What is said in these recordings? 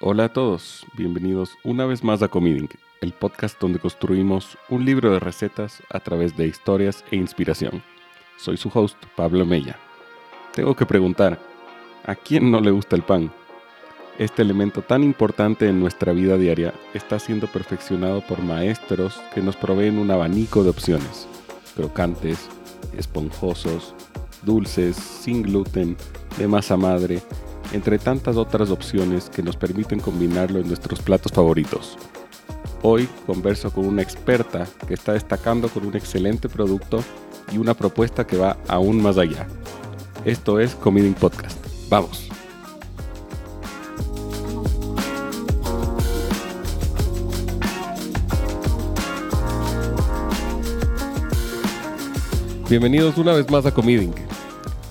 Hola a todos, bienvenidos una vez más a Comiding, el podcast donde construimos un libro de recetas a través de historias e inspiración. Soy su host, Pablo Mella. Tengo que preguntar, ¿a quién no le gusta el pan? Este elemento tan importante en nuestra vida diaria está siendo perfeccionado por maestros que nos proveen un abanico de opciones, crocantes, esponjosos, dulces, sin gluten, de masa madre, entre tantas otras opciones que nos permiten combinarlo en nuestros platos favoritos. Hoy converso con una experta que está destacando con un excelente producto y una propuesta que va aún más allá. Esto es Comiding Podcast. Vamos. Bienvenidos una vez más a Comiding.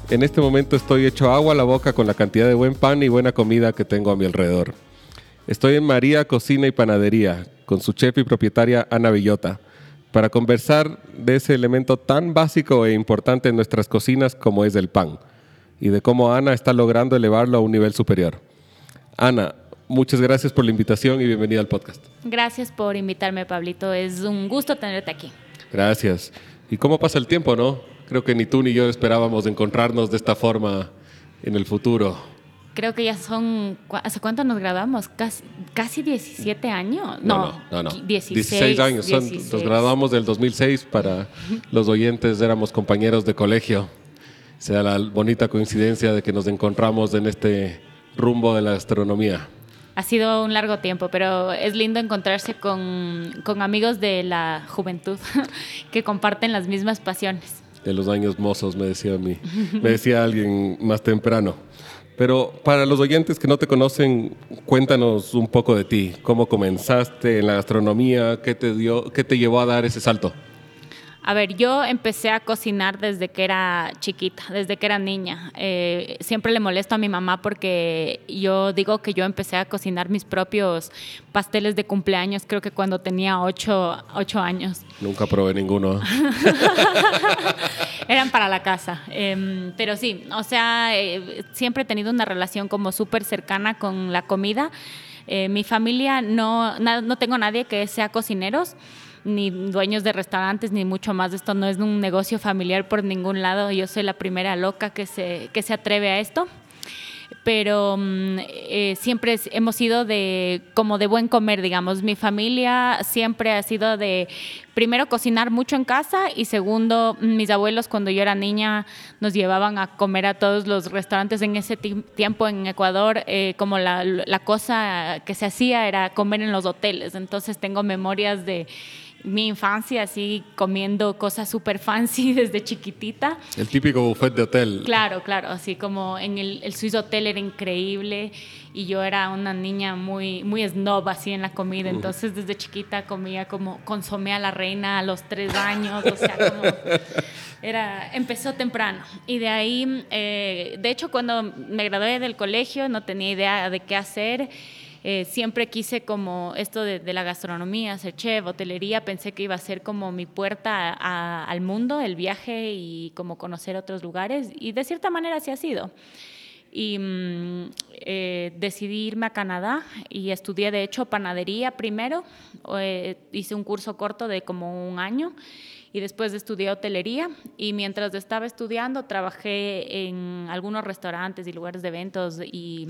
En este momento estoy hecho agua a la boca con la cantidad de buen pan y buena comida que tengo a mi alrededor. Estoy en María Cocina y Panadería con su chef y propietaria Ana Villota para conversar de ese elemento tan básico e importante en nuestras cocinas como es el pan y de cómo Ana está logrando elevarlo a un nivel superior. Ana, muchas gracias por la invitación y bienvenida al podcast. Gracias por invitarme, Pablito. Es un gusto tenerte aquí. Gracias. ¿Y cómo pasa el tiempo, no? Creo que ni tú ni yo esperábamos encontrarnos de esta forma en el futuro. Creo que ya son, ¿hace cuánto nos graduamos? Casi, casi 17 años. No, no, no. 16, años. nos graduamos del 2006 para los oyentes, éramos compañeros de colegio. Sea la bonita coincidencia de que nos encontramos en este rumbo de la astronomía ha sido un largo tiempo, pero es lindo encontrarse con, con amigos de la juventud que comparten las mismas pasiones. De los años mozos, me decía a mí, me decía alguien más temprano. Pero para los oyentes que no te conocen, cuéntanos un poco de ti. ¿Cómo comenzaste en la gastronomía? ¿Qué te, dio, qué te llevó a dar ese salto? A ver, yo empecé a cocinar desde que era chiquita, desde que era niña. Eh, siempre le molesto a mi mamá porque yo digo que yo empecé a cocinar mis propios pasteles de cumpleaños, creo que cuando tenía ocho, años. Nunca probé ninguno. Eran para la casa. Em, pero sí, o sea, eh, siempre he tenido una relación como súper cercana con la comida. Eh, mi familia no, no tengo nadie que sea cocineros ni dueños de restaurantes, ni mucho más. Esto no es un negocio familiar por ningún lado. Yo soy la primera loca que se, que se atreve a esto pero mm, eh, siempre hemos sido de como de buen comer, digamos. Mi familia siempre ha sido de primero cocinar mucho en casa y segundo mis abuelos cuando yo era niña nos llevaban a comer a todos los restaurantes en ese tiempo en Ecuador eh, como la, la cosa que se hacía era comer en los hoteles. Entonces tengo memorias de mi infancia así comiendo cosas súper fancy desde chiquitita. El típico buffet de hotel. Claro, claro, así como en el, el Swiss Hotel era increíble y yo era una niña muy, muy snob así en la comida, entonces desde chiquita comía como consomé a la reina a los tres años, o sea, como era, empezó temprano y de ahí, eh, de hecho cuando me gradué del colegio no tenía idea de qué hacer eh, siempre quise como esto de, la gastronomía, ser chef, hotelería, pensé que iba a ser como mi puerta al mundo, el viaje y como conocer otros lugares y de cierta manera así ha sido. Y mm, eh, decidí irme a Canadá y estudié de hecho panadería primero, eh, hice un curso corto de como un año y después estudié hotelería y mientras estaba estudiando trabajé en algunos restaurantes y lugares de eventos y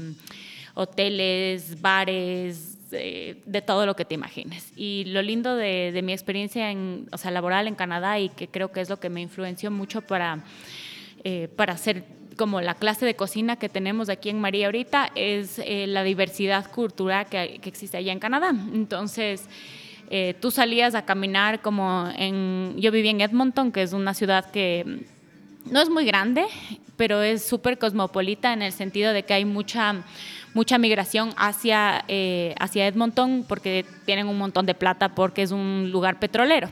hoteles, bares, eh, de todo lo que te imagines. Y lo lindo de, mi experiencia en, o laboral en Canadá y que creo que es lo que me influenció mucho para, eh, para hacer como la clase de cocina que tenemos aquí en María ahorita es eh, la diversidad cultural que, que, existe allá en Canadá. Entonces, tú salías a caminar como en... Yo viví en Edmonton, que es una ciudad que no es muy grande, pero es súper cosmopolita en el sentido de que hay mucha mucha migración hacia, eh, hacia Edmonton porque tienen un montón de plata porque es un lugar petrolero.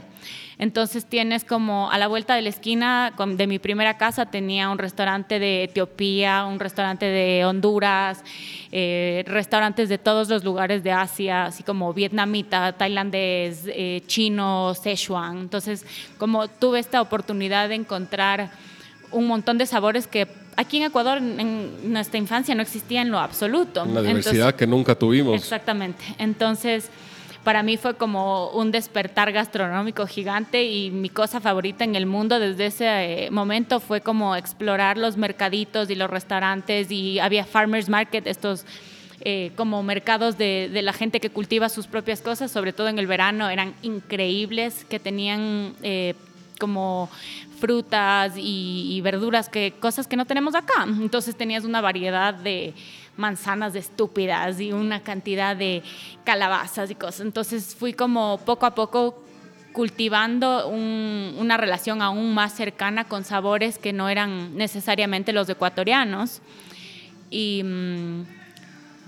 Entonces tienes como a la vuelta de la esquina de mi primera casa tenía un restaurante de Etiopía, un restaurante de Honduras, eh, restaurantes de todos los lugares de Asia, así como vietnamita, tailandés, eh, chino, Sichuan. Entonces como tuve esta oportunidad de encontrar un montón de sabores que aquí en Ecuador en nuestra infancia no existía en lo absoluto. Una diversidad que nunca tuvimos. Exactamente. Entonces, para mí fue como un despertar gastronómico gigante y mi cosa favorita en el mundo desde ese eh, momento fue como explorar los mercaditos y los restaurantes y había farmers market, estos eh, como mercados de, la gente que cultiva sus propias cosas, sobre todo en el verano, eran increíbles, que tenían eh, como frutas y, verduras, que cosas que no tenemos acá. Entonces tenías una variedad de manzanas estúpidas y una cantidad de calabazas y cosas. Entonces fui como poco a poco cultivando una relación aún más cercana con sabores que no eran necesariamente los ecuatorianos. Y mm,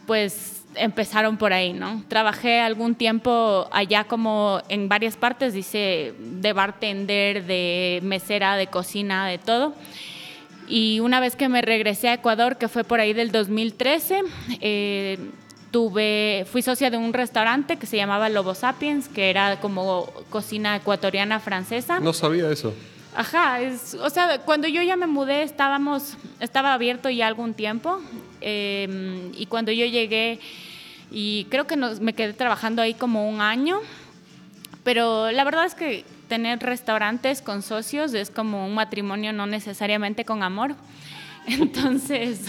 pues empezaron por ahí, ¿no? Trabajé algún tiempo allá como en varias partes, dice, de bartender, de mesera, de cocina, de todo. Y una vez que me regresé a Ecuador, que fue por ahí del 2013, eh, tuve, fui socia de un restaurante que se llamaba Lobo Sapiens, que era como cocina ecuatoriana francesa. No sabía eso. Ajá, es, o sea, cuando yo ya me mudé estábamos, estaba abierto ya algún tiempo em, y cuando yo llegué y creo que me quedé trabajando ahí como un año, pero la verdad es que tener restaurantes con socios es como un matrimonio no necesariamente con amor, entonces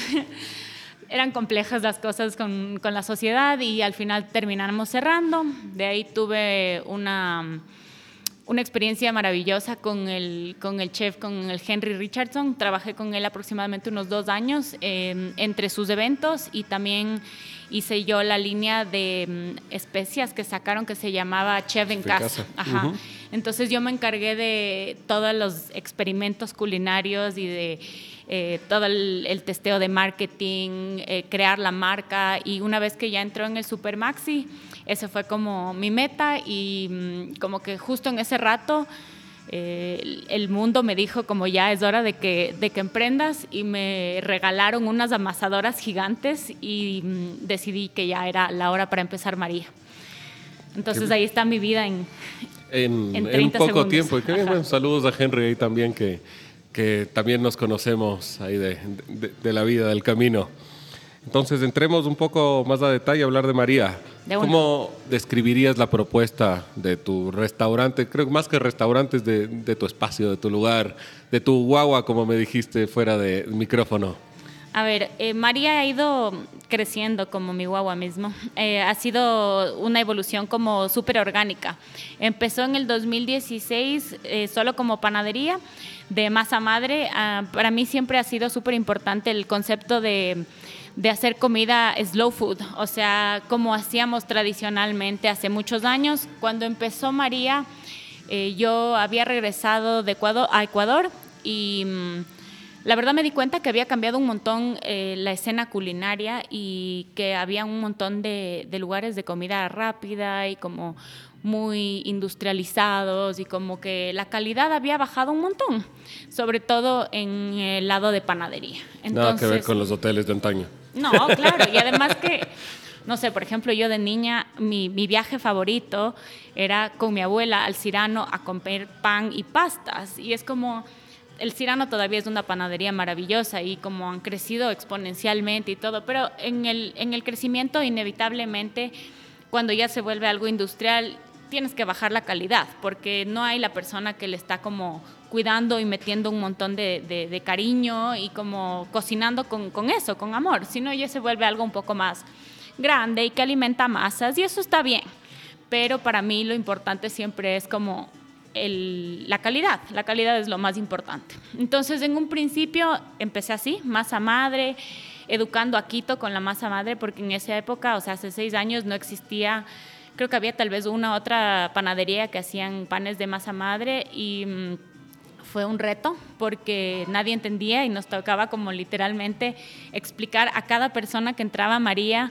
eran complejas las cosas con, con la sociedad y al final terminamos cerrando, de ahí tuve una una experiencia maravillosa con el, con el chef, con el Henry Richardson. Trabajé con él aproximadamente unos dos años em, entre sus eventos y también hice yo la línea de mm, especias que sacaron que se llamaba Chef en Casa. Ajá. Entonces yo me encargué de todos los experimentos culinarios y de eh, todo el, testeo de marketing, eh, crear la marca y una vez que ya entró en el Super Maxi, ese fue como mi meta y mm, como que justo en ese rato eh, el mundo me dijo como ya es hora de que, de que emprendas y me regalaron unas amasadoras gigantes y mm, decidí que ya era la hora para empezar María. Entonces ahí está mi vida en, en, poco tiempo. Y qué bien, saludos a Henry ahí también que, que también nos conocemos ahí de, de la vida, del camino. Entonces, entremos un poco más a detalle a hablar de María. ¿Cómo describirías la propuesta de tu restaurante? Creo que más que restaurantes, de, de, tu espacio, de tu lugar, de tu guagua, como me dijiste fuera de micrófono. A ver, eh, María ha ido creciendo como mi guagua mismo. Eh, ha sido una evolución como súper orgánica. Empezó en el 2016 eh, solo como panadería de masa madre. Ah, para mí siempre ha sido súper importante el concepto de de hacer comida slow food, o sea, como hacíamos tradicionalmente hace muchos años. Cuando empezó María, eh, yo había regresado de Ecuador, a Ecuador y mm, la verdad me di cuenta que había cambiado un montón eh, la escena culinaria y que había un montón de, de lugares de comida rápida y como muy industrializados y como que la calidad había bajado un montón, sobre todo en el lado de panadería. Nada que ver con los hoteles de antaño. No, claro, y además que, no sé, por ejemplo, yo de niña, mi, viaje favorito era con mi abuela al Cirano a comer pan y pastas, y es como el Cirano todavía es una panadería maravillosa y como han crecido exponencialmente y todo, pero en el, en el crecimiento inevitablemente, cuando ya se vuelve algo industrial, tienes que bajar la calidad, porque no hay la persona que le está como cuidando y metiendo un montón de, cariño y como cocinando con, eso, con amor, sino ya se vuelve algo un poco más grande y que alimenta masas y eso está bien. Pero para mí lo importante siempre es como la calidad, la calidad es lo más importante. Entonces en un principio empecé así, masa madre, educando a Quito con la masa madre, porque en esa época, o sea, hace seis años no existía creo que había tal vez una otra panadería que hacían panes de masa madre y mm, fue un reto porque nadie entendía y nos tocaba como literalmente explicar a cada persona que entraba a María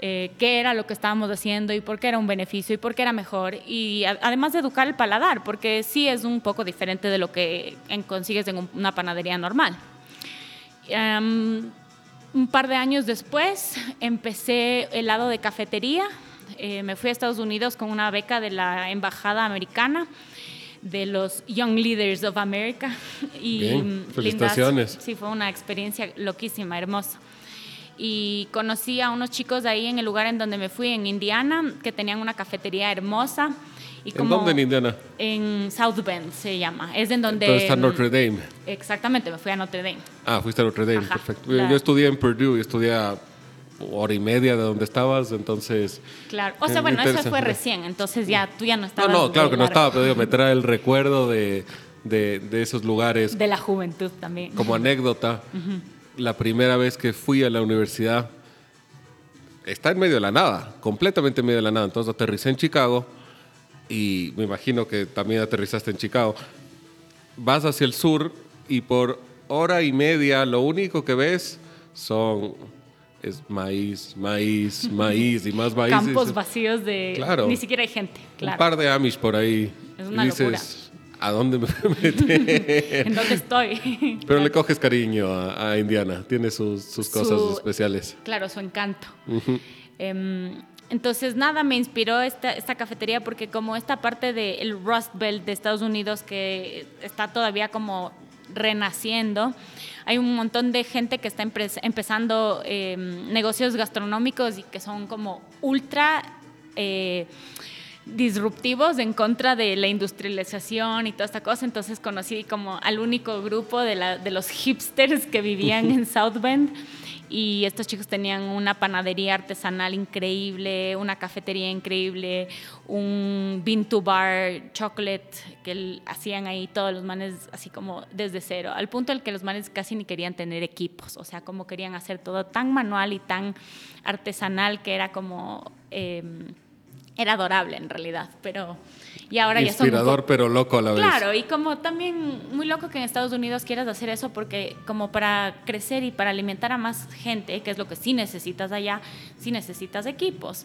eh, qué era lo que estábamos haciendo y por qué era un beneficio y por qué era mejor. Y además de educar el paladar, porque sí es un poco diferente de lo que consigues en una panadería normal. un par de años después empecé el lado de cafetería. Eh, me fui a Estados Unidos con una beca de la Embajada Americana de los Young Leaders of America. Y Bien, felicitaciones. sí, fue una experiencia loquísima, hermosa. Y conocí a unos chicos ahí en el lugar en donde me fui, en Indiana, que tenían una cafetería hermosa. Y ¿En dónde en Indiana? En South Bend se llama. Es en donde... Entonces está Notre Dame. Exactamente, me fui a Notre Dame. Ah, fuiste a Notre Dame, perfecto. Yo estudié en Purdue, estudié a hora y media de donde estabas, entonces... Claro, o sea, bueno, eso fue recién, entonces ya tú ya no estabas... No, no, claro que no estaba, pero digo, me trae el recuerdo de, de, de, esos lugares. De la juventud también. Como anécdota, la primera vez que fui a la universidad, está en medio de la nada, completamente en medio de la nada, entonces aterricé en Chicago y me imagino que también aterrizaste en Chicago. Vas hacia el sur y por hora y media lo único que ves son es maíz, maíz, maíz y más maíz. Campos vacíos de... Claro. Ni siquiera hay gente, claro. Un par de Amish por ahí. Es una dices, ¿a dónde me metí? ¿En dónde estoy? Pero le coges cariño a, a Indiana. Tiene sus, sus cosas Su- especiales. Claro, su encanto. Em, entonces, nada, me inspiró esta, esta cafetería porque como esta parte del Rust Belt de Estados Unidos que está todavía como renaciendo, hay un montón de gente que está empezando em, negocios gastronómicos y que son como ultra... eh, disruptivos en contra de la industrialización y toda esta cosa. Entonces conocí como al único grupo de, la- de los hipsters que vivían en South Bend. Y estos chicos tenían una panadería artesanal increíble, una cafetería increíble, un bean to bar chocolate que hacían ahí todos los manes así como desde cero, al punto en que los manes casi ni querían tener equipos, o sea, como querían hacer todo tan manual y tan artesanal que era como... em, era adorable en realidad, pero y ahora ya Inspirador, poco- pero loco a la vez. Claro, y como también muy loco que en Estados Unidos quieras hacer eso porque como para crecer y para alimentar a más gente, que es lo que sí necesitas allá, sí necesitas equipos.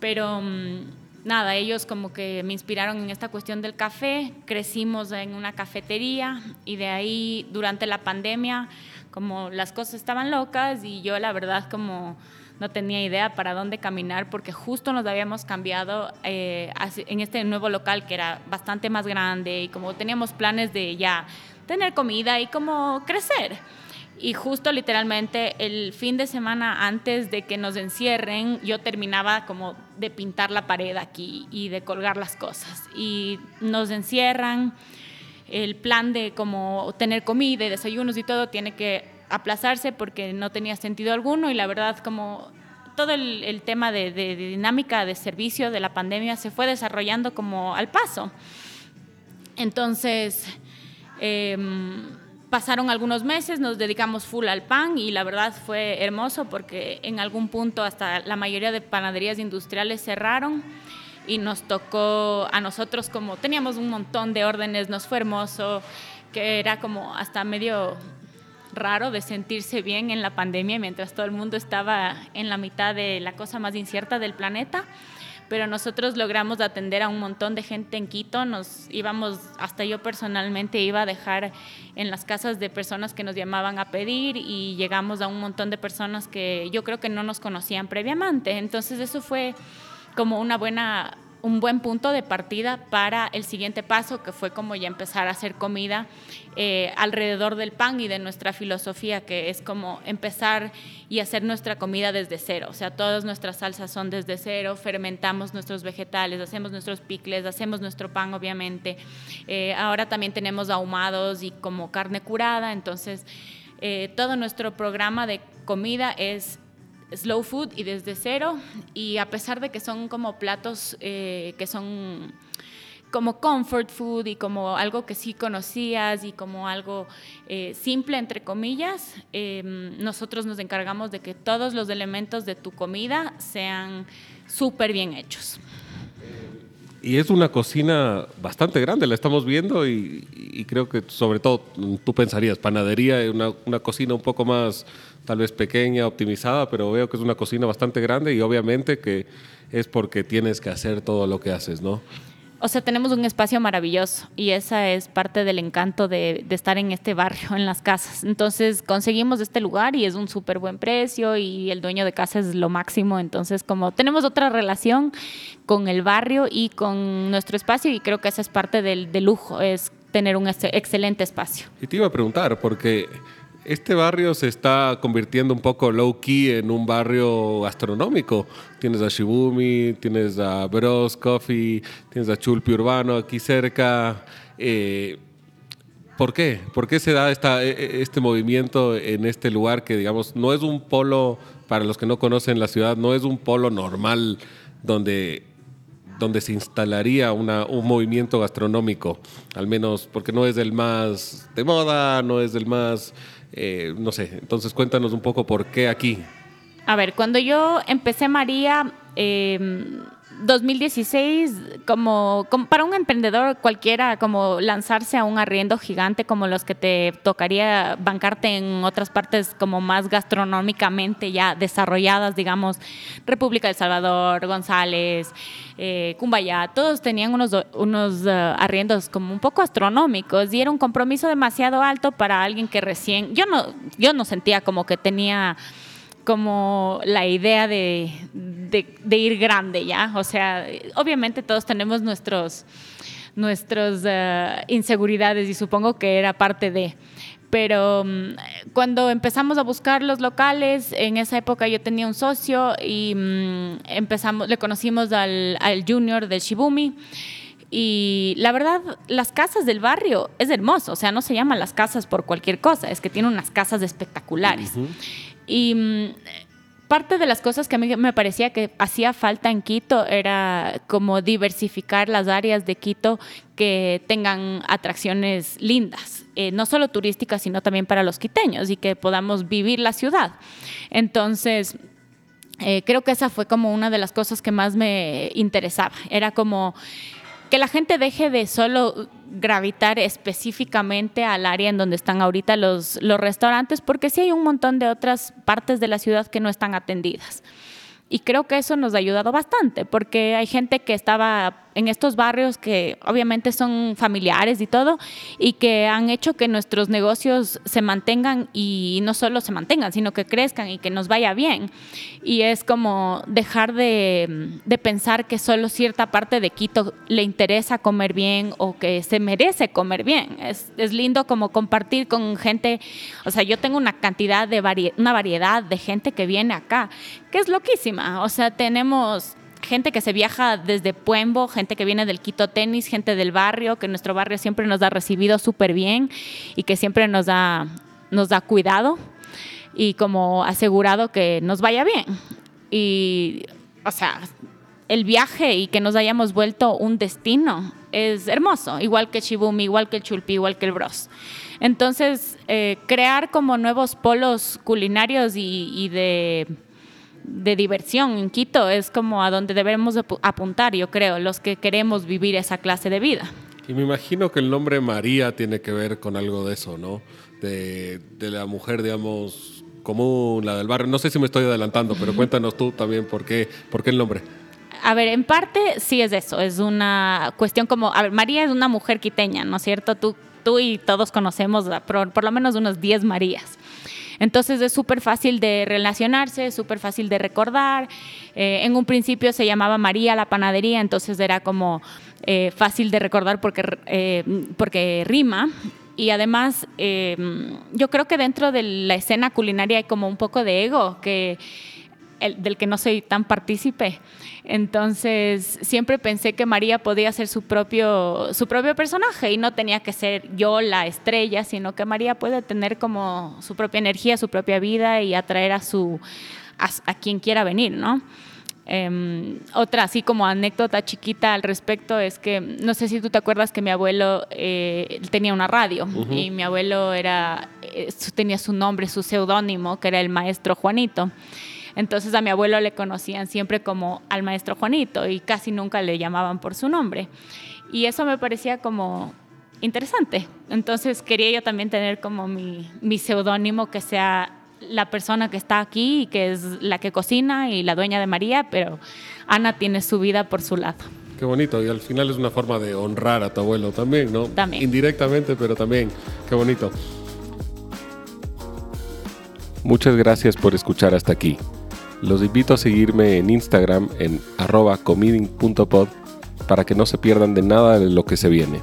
Pero mm, nada, ellos como que me inspiraron en esta cuestión del café, crecimos en una cafetería y de ahí durante la pandemia como las cosas estaban locas y yo la verdad como no tenía idea para dónde caminar porque justo nos habíamos cambiado eh, en este nuevo local que era bastante más grande y como teníamos planes de ya tener comida y como crecer. Y justo literalmente el fin de semana antes de que nos encierren, yo terminaba como de pintar la pared aquí y de colgar las cosas. Y nos encierran, el plan de como tener comida y desayunos y todo tiene que aplazarse porque no tenía sentido alguno y la verdad como todo el, tema de dinámica de servicio de la pandemia se fue desarrollando como al paso. Entonces, em, pasaron algunos meses, nos dedicamos full al pan y la verdad fue hermoso porque en algún punto hasta la mayoría de panaderías industriales cerraron y nos tocó a nosotros como teníamos un montón de órdenes, nos fue hermoso, que era como hasta medio raro de sentirse bien en la pandemia mientras todo el mundo estaba en la mitad de la cosa más incierta del planeta. Pero nosotros logramos atender a un montón de gente en Quito, nos íbamos, hasta yo personalmente iba a dejar en las casas de personas que nos llamaban a pedir y llegamos a un montón de personas que yo creo que no nos conocían previamente. Entonces eso fue como una buena un buen punto de partida para el siguiente paso, que fue como ya empezar a hacer comida eh, alrededor del pan y de nuestra filosofía, que es como empezar y hacer nuestra comida desde cero. O sea, todas nuestras salsas son desde cero, fermentamos nuestros vegetales, hacemos nuestros picles, hacemos nuestro pan, obviamente. Eh, ahora también tenemos ahumados y como carne curada, entonces eh, todo nuestro programa de comida es slow food y desde cero. Y a pesar de que son como platos eh, que son como comfort food y como algo que sí conocías y como algo eh, simple entre comillas eh, nosotros nos encargamos de que todos los elementos de tu comida sean súper bien hechos. Y es una cocina bastante grande, la estamos viendo y, y creo que sobre todo tú pensarías, panadería, una, una cocina un poco más tal vez pequeña, optimizada, pero veo que es una cocina bastante grande y obviamente que es porque tienes que hacer todo lo que haces, ¿no? o sea, tenemos un espacio maravilloso y esa es parte del encanto de, estar en este barrio, en las casas. Entonces conseguimos este lugar y es un súper buen precio y el dueño de casa es lo máximo. Entonces como tenemos otra relación con el barrio y con nuestro espacio y creo que esa es parte del, del lujo, es tener un excelente espacio. Y te iba a preguntar, porque este barrio se está convirtiendo un poco low key en un barrio gastronómico. Tienes a Shibumi, tienes a Bros Coffee, tienes a Chulpi Urbano aquí cerca. Eh, ¿Por qué? ¿Por qué se da e, e, este movimiento en este lugar que, digamos, no es un polo, para los que no conocen la ciudad, no es un polo normal donde donde se instalaría un movimiento gastronómico, al menos porque no es el más de moda, no es el más eh, no sé, entonces cuéntanos un poco por qué aquí. A ver, cuando yo empecé María, 2016, em, como, para un emprendedor cualquiera, como lanzarse a un arriendo gigante como los que te tocaría bancarte en otras partes como más gastronómicamente ya desarrolladas, digamos, República del Salvador, González, eh, todos tenían unos, unos eh, arriendos como un poco astronómicos y era un compromiso demasiado alto para alguien que recién, yo no, yo no sentía como que tenía como la idea de, de, ir grande, ¿ya? O sea, obviamente todos tenemos nuestros, nuestros eh, inseguridades y supongo que era parte de pero mm, cuando empezamos a buscar los locales, en esa época yo tenía un socio y mm, empezamos, le conocimos al, al junior del Shibumi. Y la verdad, las casas del barrio es hermoso, o sea, no se llaman las casas por cualquier cosa, es que tiene unas casas espectaculares. Y mm, parte de las cosas que a mí me parecía que hacía falta en Quito era como diversificar las áreas de Quito que tengan atracciones lindas, eh, no solo turísticas, sino también para los quiteños y que podamos vivir la ciudad. Entonces, eh, creo que esa fue como una de las cosas que más me interesaba. Era como que la gente deje de solo gravitar específicamente al área en donde están ahorita los, los restaurantes, porque sí hay un montón de otras partes de la ciudad que no están atendidas. Y creo que eso nos ha ayudado bastante, porque hay gente que estaba en estos barrios que obviamente son familiares y todo, y que han hecho que nuestros negocios se mantengan y no solo se mantengan, sino que crezcan y que nos vaya bien. Y es como dejar de, de pensar que solo cierta parte de Quito le interesa comer bien o que se merece comer bien. Es, es lindo como compartir con gente, o sea, yo tengo una cantidad de una variedad de gente que viene acá, que es loquísima. O sea, tenemos gente que se viaja desde Puembo, gente que viene del Quito Tenis, gente del barrio, que nuestro barrio siempre nos ha recibido súper bien y que siempre nos da, nos da cuidado y como asegurado que nos vaya bien. Y, o sea, el viaje y que nos hayamos vuelto un destino es hermoso, igual que Shibumi, igual que el Chulpi, igual que el Bros. Entonces, eh, crear como nuevos polos culinarios y de de diversión en Quito es como a donde debemos apuntar, yo creo, los que queremos vivir esa clase de vida. Y me imagino que el nombre María tiene que ver con algo de eso, ¿no? De, la mujer, digamos, común, la del barrio. No sé si me estoy adelantando, pero cuéntanos tú también por qué, por qué el nombre. A ver, en parte sí es eso, es una cuestión como, a ver, María es una mujer quiteña, ¿no es cierto? Tú, tú y todos conocemos por, por lo menos unos 10 Marías. Entonces es súper fácil de relacionarse, súper fácil de recordar. Eh, en un principio se llamaba María la panadería, entonces era como eh, fácil de recordar porque, eh, porque rima. Y además, yo creo que dentro de la escena culinaria hay como un poco de ego que del que no soy tan partícipe. Entonces, siempre pensé que María podía ser su propio, su propio personaje y no tenía que ser yo la estrella, sino que María puede tener como su propia energía, su propia vida y atraer a, su, a, quien quiera venir, ¿no? Em, otra así como anécdota chiquita al respecto es que no sé si tú te acuerdas que mi abuelo eh, tenía una radio y mi abuelo era eh, tenía su nombre, su seudónimo, que era el maestro Juanito. Entonces a mi abuelo le conocían siempre como al maestro Juanito y casi nunca le llamaban por su nombre. Y eso me parecía como interesante. Entonces quería yo también tener como mi, mi seudónimo que sea la persona que está aquí y que es la que cocina y la dueña de María, pero Ana tiene su vida por su lado. Qué bonito. Y al final es una forma de honrar a tu abuelo también, ¿no? También. Indirectamente, pero también. Qué bonito. Muchas gracias por escuchar hasta aquí. Los invito a seguirme en Instagram en arroba para que no se pierdan de nada de lo que se viene.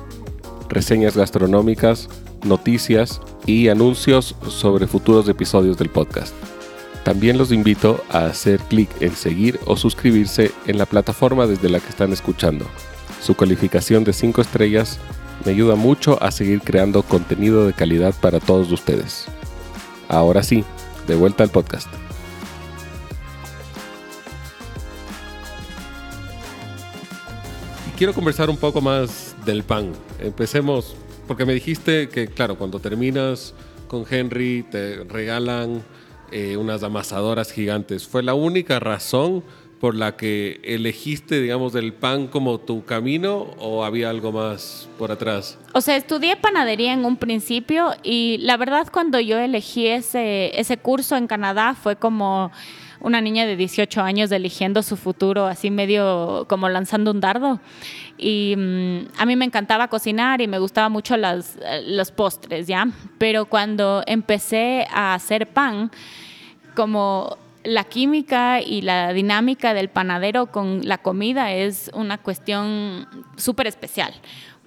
Reseñas gastronómicas, noticias y anuncios sobre futuros episodios del podcast. También los invito a hacer clic en seguir o suscribirse en la plataforma desde la que están escuchando. Su calificación de 5 estrellas me ayuda mucho a seguir creando contenido de calidad para todos ustedes. Ahora sí, de vuelta al podcast. Quiero conversar un poco más del pan. Empecemos, porque me dijiste que, claro, cuando terminas con Henry te regalan eh, unas amasadoras gigantes. ¿Fue la única razón por la que elegiste, digamos, el pan como tu camino o había algo más por atrás? O sea, estudié panadería en un principio y la verdad cuando yo elegí ese, ese curso en Canadá fue como una niña de 18 años eligiendo su futuro, así medio como lanzando un dardo. Y mm, a mí me encantaba cocinar y me gustaba mucho las, los postres, ¿ya? Pero cuando empecé a hacer pan, como la química y la dinámica del panadero con la comida es una cuestión súper especial,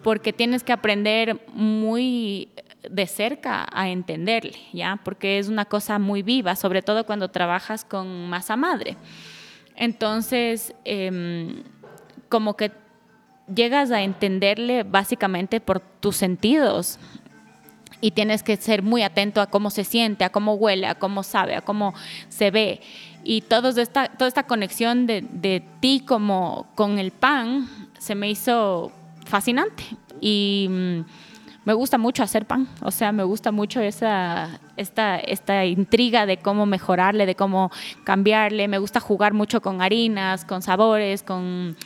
porque tienes que aprender muy de cerca a entenderle, ¿ya? Porque es una cosa muy viva, sobre todo cuando trabajas con masa madre. Entonces, em, como que llegas a entenderle básicamente por tus sentidos y tienes que ser muy atento a cómo se siente, a cómo huele, a cómo sabe, a cómo se ve. Y toda esta, toda esta conexión de, de ti como con el pan se me hizo fascinante. Y mm, me gusta mucho hacer pan, o sea, me gusta mucho esa, esta, esta intriga de cómo mejorarle, de cómo cambiarle, me gusta jugar mucho con harinas, con sabores, con,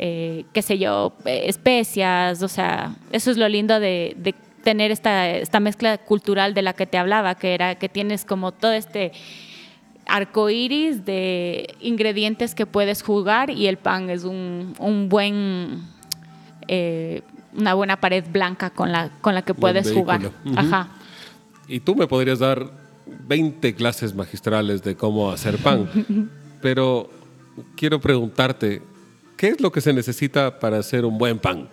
eh, qué sé yo, eh, especias, o sea, eso es lo lindo de, tener esta, esta mezcla cultural de la que te hablaba, que era que tienes como todo este arco iris de ingredientes que puedes jugar y el pan es un, un buen eh, una buena pared blanca con la, con la que puedes jugar. Ajá. Y tú me podrías dar 20 clases magistrales de cómo hacer pan, pero quiero preguntarte, ¿qué es lo que se necesita para hacer un buen pan?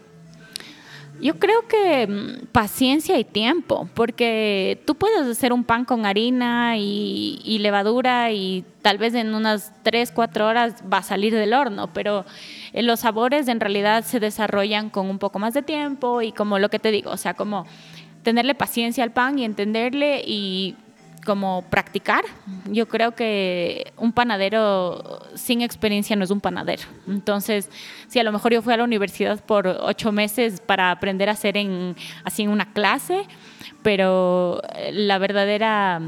Yo creo que mm, paciencia y tiempo, porque tú puedes hacer un pan con harina y, y, levadura y tal vez en unas 3, 4 horas va a salir del horno, pero eh, los sabores en realidad se desarrollan con un poco más de tiempo y como lo que te digo, o sea, como tenerle paciencia al pan y entenderle y como practicar. Yo creo que un panadero sin experiencia no es un panadero. Entonces, si a lo mejor yo fui a la universidad por ocho meses para aprender a hacer en, así en una clase, pero la verdadera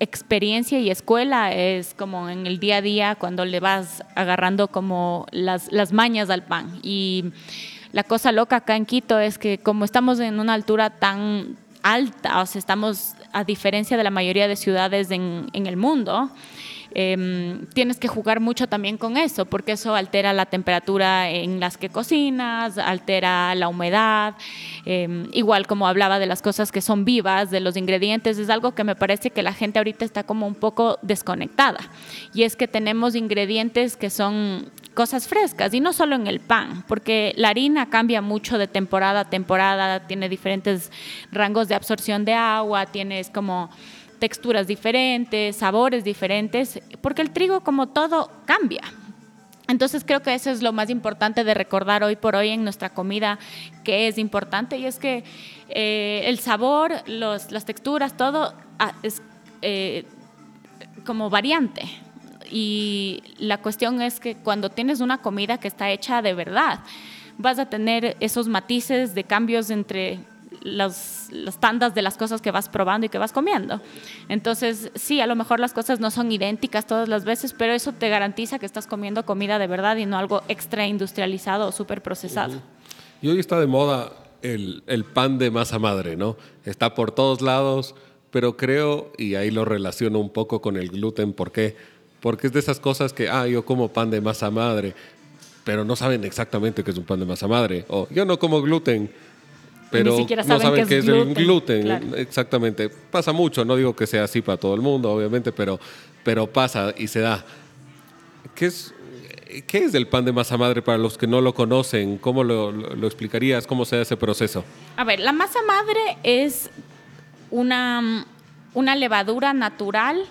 experiencia y escuela es como en el día a día cuando le vas agarrando como las, las mañas al pan. Y la cosa loca acá en Quito es que como estamos en una altura tan alta, o sea, estamos a diferencia de la mayoría de ciudades en, en el mundo, Em, tienes que jugar mucho también con eso, porque eso altera la temperatura en las que cocinas, altera la humedad, em, igual como hablaba de las cosas que son vivas, de los ingredientes, es algo que me parece que la gente ahorita está como un poco desconectada. Y es que tenemos ingredientes que son cosas frescas y no solo en el pan, porque la harina cambia mucho de temporada a temporada, tiene diferentes rangos de absorción de agua, tienes como texturas diferentes, sabores diferentes, porque el trigo como todo cambia. Entonces creo que eso es lo más importante de recordar hoy por hoy en nuestra comida, que es importante, y es que eh, el sabor, los, las texturas, todo ah, es eh, como variante. Y la cuestión es que cuando tienes una comida que está hecha de verdad, vas a tener esos matices de cambios entre las tandas de las cosas que vas probando y que vas comiendo. Entonces, sí, a lo mejor las cosas no son idénticas todas las veces, pero eso te garantiza que estás comiendo comida de verdad y no algo extra industrializado o súper procesado. Y hoy está de moda el, el pan de masa madre, ¿no? Está por todos lados, pero creo, y ahí lo relaciono un poco con el gluten, ¿por qué? Porque es de esas cosas que, ah, yo como pan de masa madre, pero no saben exactamente qué es un pan de masa madre. O yo no como gluten, pero Ni no saben qué es es el gluten, gluten. claro. Exactamente. Pasa mucho, no digo que sea así para todo el mundo, obviamente, pero, pero pasa y se da. ¿Qué es, ¿Qué es el pan de masa madre para los que no lo conocen? ¿Cómo lo, lo- lo explicarías? ¿Cómo se da ese proceso? A ver, la masa madre es una, una levadura natural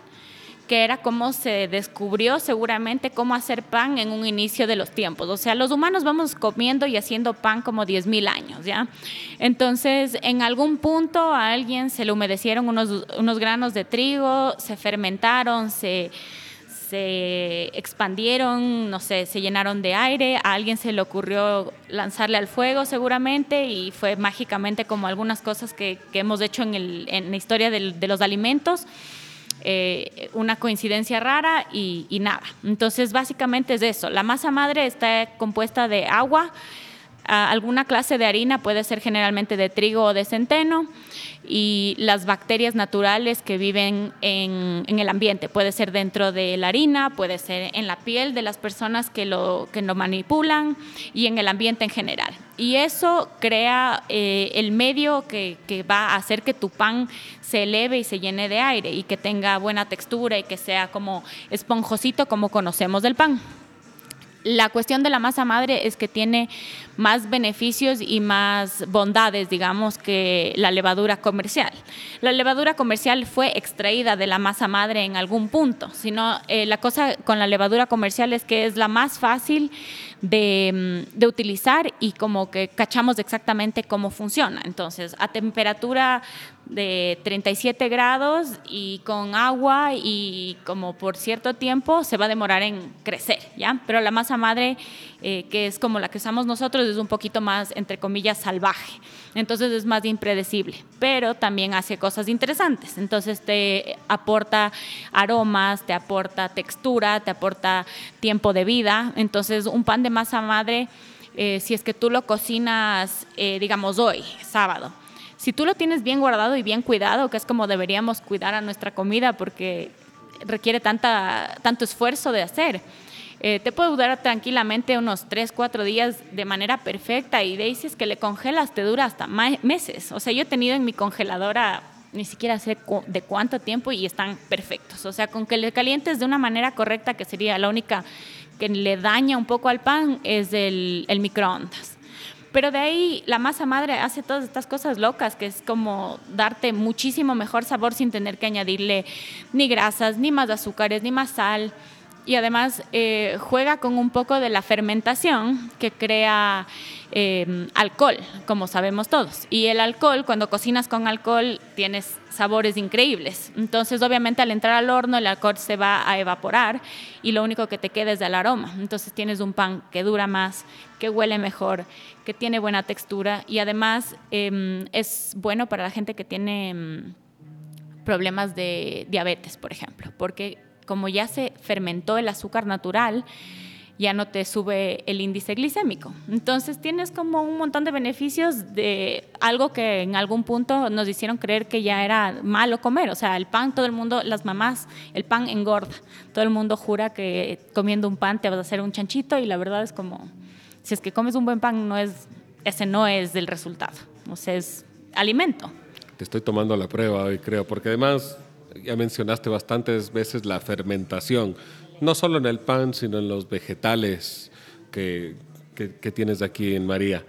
que era como se descubrió seguramente cómo hacer pan en un inicio de los tiempos. O sea, los humanos vamos comiendo y haciendo pan como 10.000 años, ¿ya? Entonces, en algún punto a alguien se le humedecieron unos, unos granos de trigo, se fermentaron, se se expandieron, no sé, se llenaron de aire, a alguien se le ocurrió lanzarle al fuego seguramente y fue mágicamente como algunas cosas que, que hemos hecho en, el- en la historia del- de los alimentos, eh, una coincidencia rara y, nada. Entonces básicamente es eso, la masa madre está compuesta de agua, a- alguna clase de harina puede ser generalmente de trigo o de centeno y las bacterias naturales que viven en, en el ambiente. Puede ser dentro de la harina, puede ser en la piel de las personas que lo, que lo manipulan y en el ambiente en general. Y eso crea eh, el medio que, que va a hacer que tu pan se eleve y se llene de aire y que tenga buena textura y que sea como esponjosito como conocemos del pan. La cuestión de la masa madre es que tiene más beneficios y más bondades, digamos, que la levadura comercial. La levadura comercial fue extraída de la masa madre en algún punto, sino eh, la cosa con la levadura comercial es que es la más fácil de, mm, de utilizar y como que cachamos exactamente cómo funciona. Entonces, a temperatura de 37 grados y con agua y como por cierto tiempo se va a demorar en crecer, ¿ya? Pero la masa madre, eh, que es como la que usamos nosotros, es un poquito más, entre comillas, salvaje. Entonces es más impredecible, pero también hace cosas interesantes. Entonces te aporta aromas, te aporta textura, te aporta tiempo de vida. Entonces un pan de masa madre, eh, si es que tú lo cocinas, eh, digamos, hoy, sábado, si tú lo tienes bien guardado y bien cuidado, que es como deberíamos cuidar a nuestra comida porque requiere tanta, tanto esfuerzo de hacer, eh, te puede durar tranquilamente unos 3, 4 días de manera perfecta y de ahí es que le congelas te dura hasta meses. O sea, yo he tenido en mi congeladora ni siquiera sé cu- de cuánto tiempo y están perfectos. O sea, con que le calientes de una manera correcta, que sería la única que le daña un poco al pan, es el, el microondas. Pero de ahí la masa madre hace todas estas cosas locas, que es como darte muchísimo mejor sabor sin tener que añadirle ni grasas, ni más azúcares, ni más sal. Y además eh, juega con un poco de la fermentación que crea eh, alcohol, como sabemos todos. Y el alcohol, cuando cocinas con alcohol, tienes sabores increíbles. Entonces, obviamente, al entrar al horno, el alcohol se va a evaporar y lo único que te queda es el aroma. Entonces, tienes un pan que dura más, que huele mejor, que tiene buena textura y además eh, es bueno para la gente que tiene em, problemas de diabetes, por ejemplo, porque como ya se fermentó el azúcar natural, ya no te sube el índice glicémico. Entonces tienes como un montón de beneficios de algo que en algún punto nos hicieron creer que ya era malo comer. O sea, el pan, todo el mundo, las mamás, el pan engorda. Todo el mundo jura que comiendo un pan te vas a hacer un chanchito y la verdad es como, si es que comes un buen pan, no es, ese no es el resultado. O sea, es alimento. Te estoy tomando la prueba hoy, creo, porque además ya mencionaste bastantes veces la fermentación, no solo en el pan, sino en los vegetales que, que, que tienes aquí en María.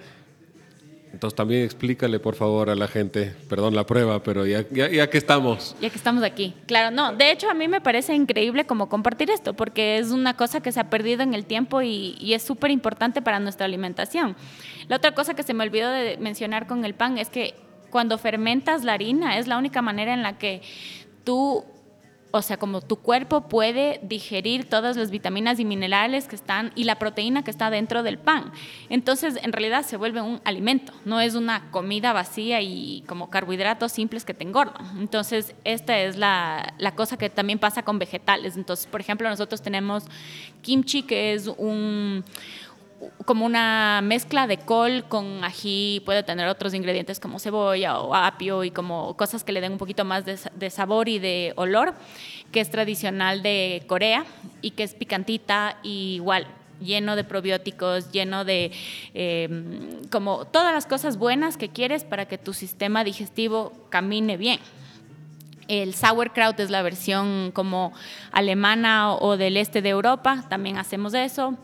Entonces también explícale, por favor, a la gente, perdón la prueba, pero ya, ya, ya que estamos, Ya que estamos aquí. Claro, no. De hecho, a mí me parece increíble como compartir esto, porque es una cosa que se ha perdido en el tiempo y, y es súper importante para nuestra alimentación. La otra cosa que se me olvidó de mencionar con el pan es que cuando fermentas la harina es la única manera en la que tú, o sea, como tu cuerpo puede digerir todas las vitaminas y minerales que están y la proteína que está dentro del pan. Entonces, en realidad se vuelve un alimento, no es una comida vacía y como carbohidratos simples que te engordan. Entonces, esta es la, la cosa que también pasa con vegetales. Entonces, por ejemplo, nosotros tenemos kimchi, que es un como una mezcla de col con ají, puede tener otros ingredientes como cebolla o apio y como cosas que le den un poquito más de, sabor y de olor, que es tradicional de Corea y que es picantita y igual lleno de probióticos, lleno de em, como todas las cosas buenas que quieres para que tu sistema digestivo camine bien. El sauerkraut es la versión como alemana o del este de Europa, también hacemos eso.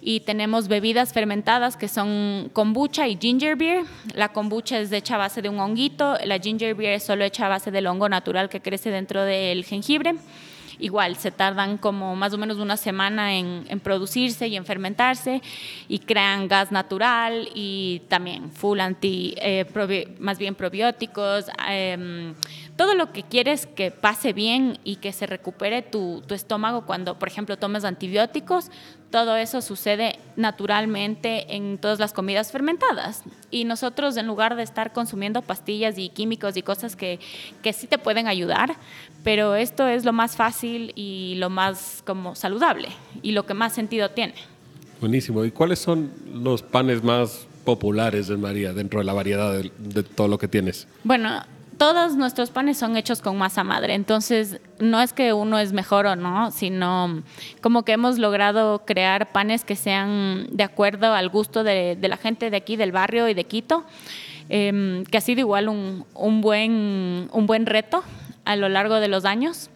Y tenemos bebidas fermentadas que son kombucha y ginger beer. La kombucha es hecha a base de un honguito, la ginger beer es solo hecha a base del hongo natural que crece dentro del jengibre igual se tardan como más o menos una semana en, producirse y en fermentarse y crean gas natural y también full anti, eh, más bien probióticos. Em, todo lo que quieres que pase bien y que se recupere tu, tu, estómago cuando, por ejemplo, tomes antibióticos, todo eso sucede naturalmente en todas las comidas fermentadas. Y nosotros, en lugar de estar consumiendo pastillas y químicos y cosas que, que sí te pueden ayudar, pero esto es lo más fácil y lo más como saludable y lo que más sentido tiene. Buenísimo. ¿Y cuáles son los panes más populares de María dentro de la variedad de, de todo lo que tienes? Bueno, todos nuestros panes son hechos con masa madre, entonces no es que uno es mejor o no, sino como que hemos logrado crear panes que sean de acuerdo al gusto de, la gente de aquí, del barrio y de Quito, em, que ha sido igual un, buen, un buen reto a lo largo de los años.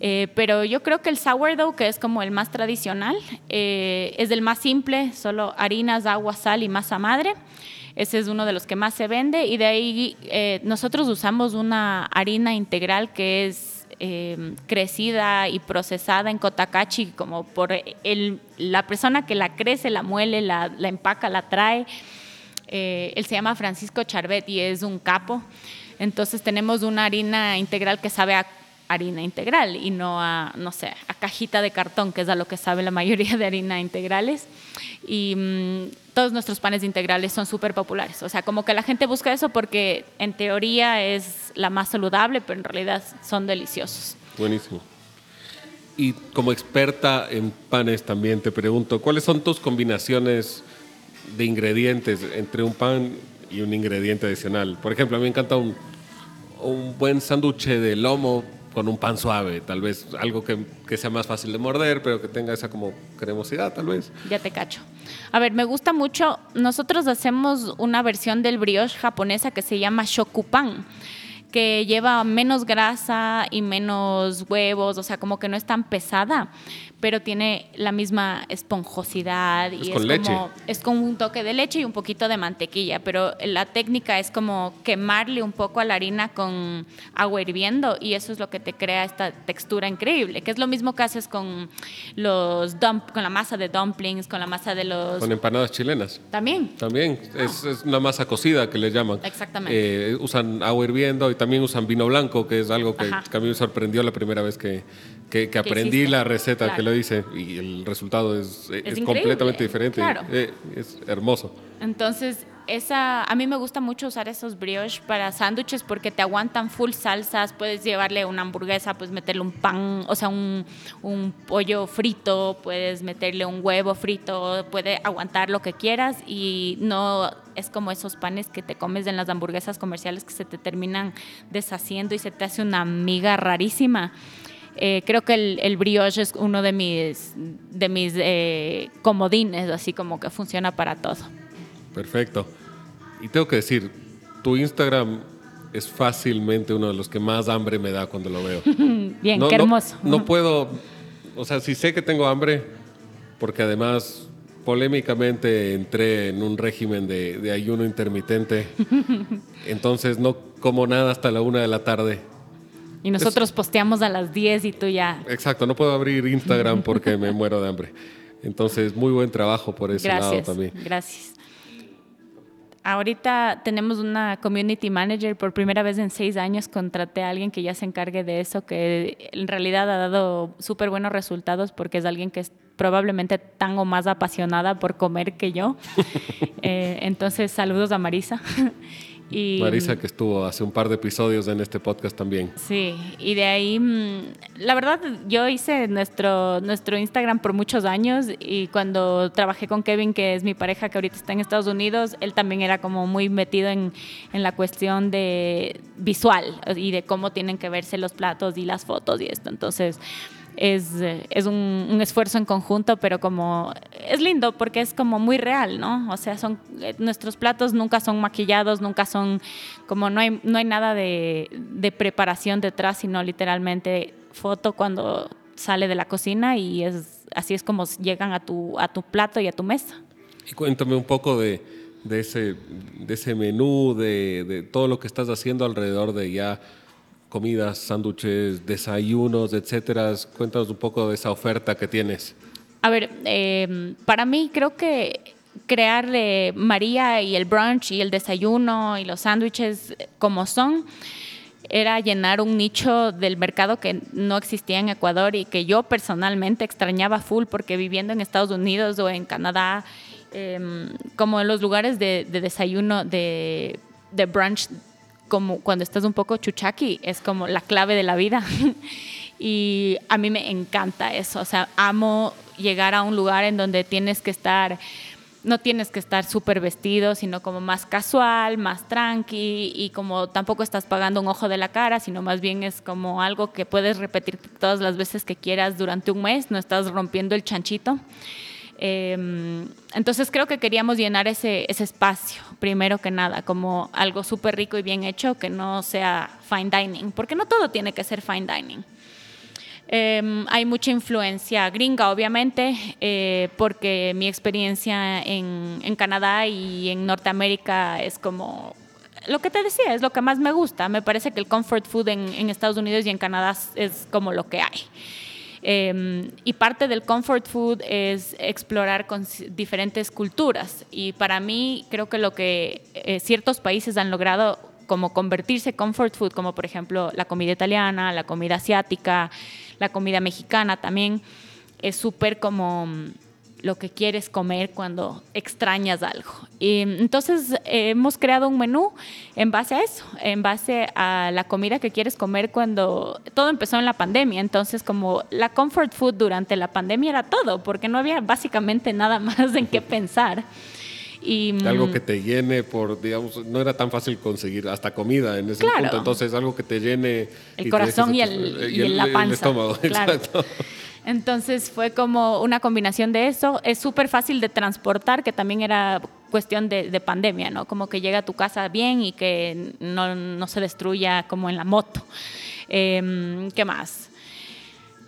Eh, pero yo creo que el sourdough, que es como el más tradicional, eh, es el más simple, solo harinas, agua, sal y masa madre. Ese es uno de los que más se vende y de ahí eh, nosotros usamos una harina integral que es em, crecida y procesada en Cotacachi como por el, la persona que la crece, la muele, la, empaca, la trae. Eh, él se llama Francisco Charbet y es un capo. Entonces tenemos una harina integral que sabe a harina integral y no a, no sé, a cajita de cartón, que es a lo que sabe la mayoría de harina integrales. Y mm, todos nuestros panes integrales son súper populares. O sea, como que la gente busca eso porque en teoría es la más saludable, pero en realidad son deliciosos. Buenísimo. Y como experta en panes también te pregunto, ¿cuáles son tus combinaciones de ingredientes entre un pan y un ingrediente adicional? Por ejemplo, a mí me encanta un, un buen sándwich de lomo con un pan suave, tal vez algo que, que, sea más fácil de morder, pero que tenga esa como cremosidad, tal vez. Ya te cacho. A ver, me gusta mucho, nosotros hacemos una versión del brioche japonesa que se llama shokupan que lleva menos grasa y menos huevos, o sea, como que no es tan pesada pero tiene la misma esponjosidad y es, con como es con un toque de leche y un poquito de mantequilla, pero la técnica es como quemarle un poco a la harina con agua hirviendo y eso es lo que te crea esta textura increíble, que es lo mismo que haces con los dump, con la masa de dumplings, con la masa de los con empanadas chilenas. También. También es, es una masa cocida que le llaman. Exactamente. Eh, usan agua hirviendo y también usan vino blanco, que es algo que, a mí me sorprendió la primera vez que, que, aprendí la receta que lo dice y el resultado es, es, completamente diferente. Eh, es hermoso. Entonces, esa, a mí me gusta mucho usar esos brioches para sándwiches porque te aguantan full salsas. Puedes llevarle una hamburguesa, puedes meterle un pan, o sea, un, un pollo frito, puedes meterle un huevo frito, puede aguantar lo que quieras y no es como esos panes que te comes en las hamburguesas comerciales que se te terminan deshaciendo y se te hace una miga rarísima. Eh, creo que el, brioche es uno de mis, de mis eh, comodines, así como que funciona para todo. Perfecto. Y tengo que decir, tu Instagram es fácilmente uno de los que más hambre me da cuando lo veo. Bien, qué hermoso. No, puedo, o sea, si sé que tengo hambre, porque además polémicamente entré en un régimen de, de ayuno intermitente, entonces no como nada hasta la una de la tarde y nosotros posteamos a las 10 y tú ya. Exacto, no puedo abrir Instagram porque me muero de hambre. Entonces, muy buen trabajo por ese lado también. Gracias. Ahorita tenemos una community manager. Por primera vez en seis años contraté a alguien que ya se encargue de eso, que en realidad ha dado súper buenos resultados porque es alguien que es probablemente tan o más apasionada por comer que yo. Eh, entonces, saludos a Marisa. Marisa, que estuvo hace un par de episodios en este podcast también. Sí, y de ahí, mm, la verdad, yo hice nuestro, nuestro Instagram por muchos años y cuando trabajé con Kevin, que es mi pareja que ahorita está en Estados Unidos, él también era como muy metido en, en la cuestión de visual y de cómo tienen que verse los platos y las fotos y esto. Entonces, es, es un, un, esfuerzo en conjunto, pero como es lindo porque es como muy real, ¿no? O sea, son eh, nuestros platos nunca son maquillados, nunca son como no hay, no hay nada de, de preparación detrás, sino literalmente foto cuando sale de la cocina y es así es como llegan a tu, a tu plato y a tu mesa. Y cuéntame un poco de, de ese, de ese menú, de, de todo lo que estás haciendo alrededor de ya comidas, sándwiches, desayunos, etcétera. Cuéntanos un poco de esa oferta que tienes. A ver, eh, para mí creo que crear eh, María y el brunch y el desayuno y los sándwiches como son era llenar un nicho del mercado que no existía en Ecuador y que yo personalmente extrañaba full porque viviendo en Estados Unidos o en Canadá, eh, como en los lugares de, de desayuno, de, de brunch como cuando estás un poco chuchaki, es como la clave de la vida. y a mí me encanta eso, o sea, amo llegar a un lugar en donde tienes que estar, no tienes que estar súper vestido, sino como más casual, más tranqui y como tampoco estás pagando un ojo de la cara, sino más bien es como algo que puedes repetir todas las veces que quieras durante un mes, no estás rompiendo el chanchito. Eh, entonces creo que queríamos llenar ese, ese, espacio, primero que nada, como algo súper rico y bien hecho, que no sea fine dining, porque no todo tiene que ser fine dining. Eh, hay mucha influencia gringa, obviamente, eh, porque mi experiencia en, en, Canadá y en Norteamérica es como lo que te decía, es lo que más me gusta. Me parece que el comfort food en, en Estados Unidos y en Canadá es como lo que hay. Eh, y parte del comfort food es explorar con diferentes culturas. Y para mí creo que lo que eh, ciertos países han logrado como convertirse comfort food, como por ejemplo la comida italiana, la comida asiática, la comida mexicana también, es súper como lo que quieres comer cuando extrañas algo. Y entonces eh, hemos creado un menú en base a eso, en base a la comida que quieres comer cuando todo empezó en la pandemia. Entonces como la comfort food durante la pandemia era todo, porque no había básicamente nada más en qué pensar. Y, algo que te llene por, digamos, no era tan fácil conseguir hasta comida en ese claro. punto, entonces algo que te llene el y corazón y, el, y, el, la panza. El estómago, claro. exacto. Entonces fue como una combinación de eso. Es súper fácil de transportar, que también era cuestión de, de, pandemia, ¿no? Como que llega a tu casa bien y que no, no se destruya como en la moto. Eh, ¿Qué más?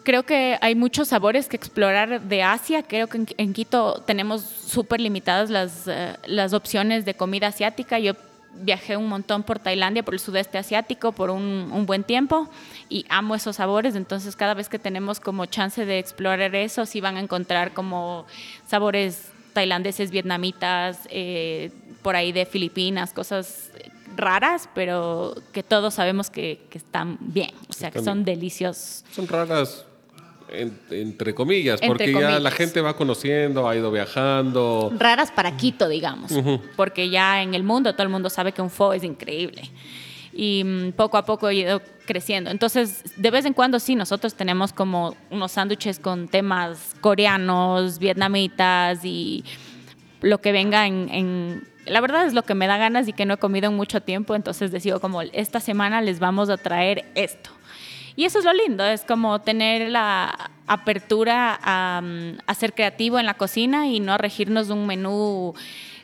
Creo que hay muchos sabores que explorar de Asia. Creo que en, Quito tenemos súper limitadas las, uh, las opciones de comida asiática. Yo viajé un montón por Tailandia, por el sudeste asiático, por un, un, buen tiempo y amo esos sabores. Entonces, cada vez que tenemos como chance de explorar eso, sí van a encontrar como sabores tailandeses, vietnamitas, eh, por ahí de Filipinas, cosas raras, pero que todos sabemos que, que están bien, o sea, que son deliciosos. Son raras en, entre comillas, porque entre comillas. ya la gente va conociendo, ha ido viajando. Raras para Quito, digamos, uh -huh. porque ya en el mundo todo el mundo sabe que un pho es increíble. Y um, poco a poco he ido creciendo. Entonces, de vez en cuando sí, nosotros tenemos como unos sándwiches con temas coreanos, vietnamitas y lo que venga en, en, la verdad es lo que me da ganas y que no he comido en mucho tiempo, entonces decido como esta semana les vamos a traer esto. Y eso es lo lindo, es como tener la apertura a, ser creativo en la cocina y no regirnos de un menú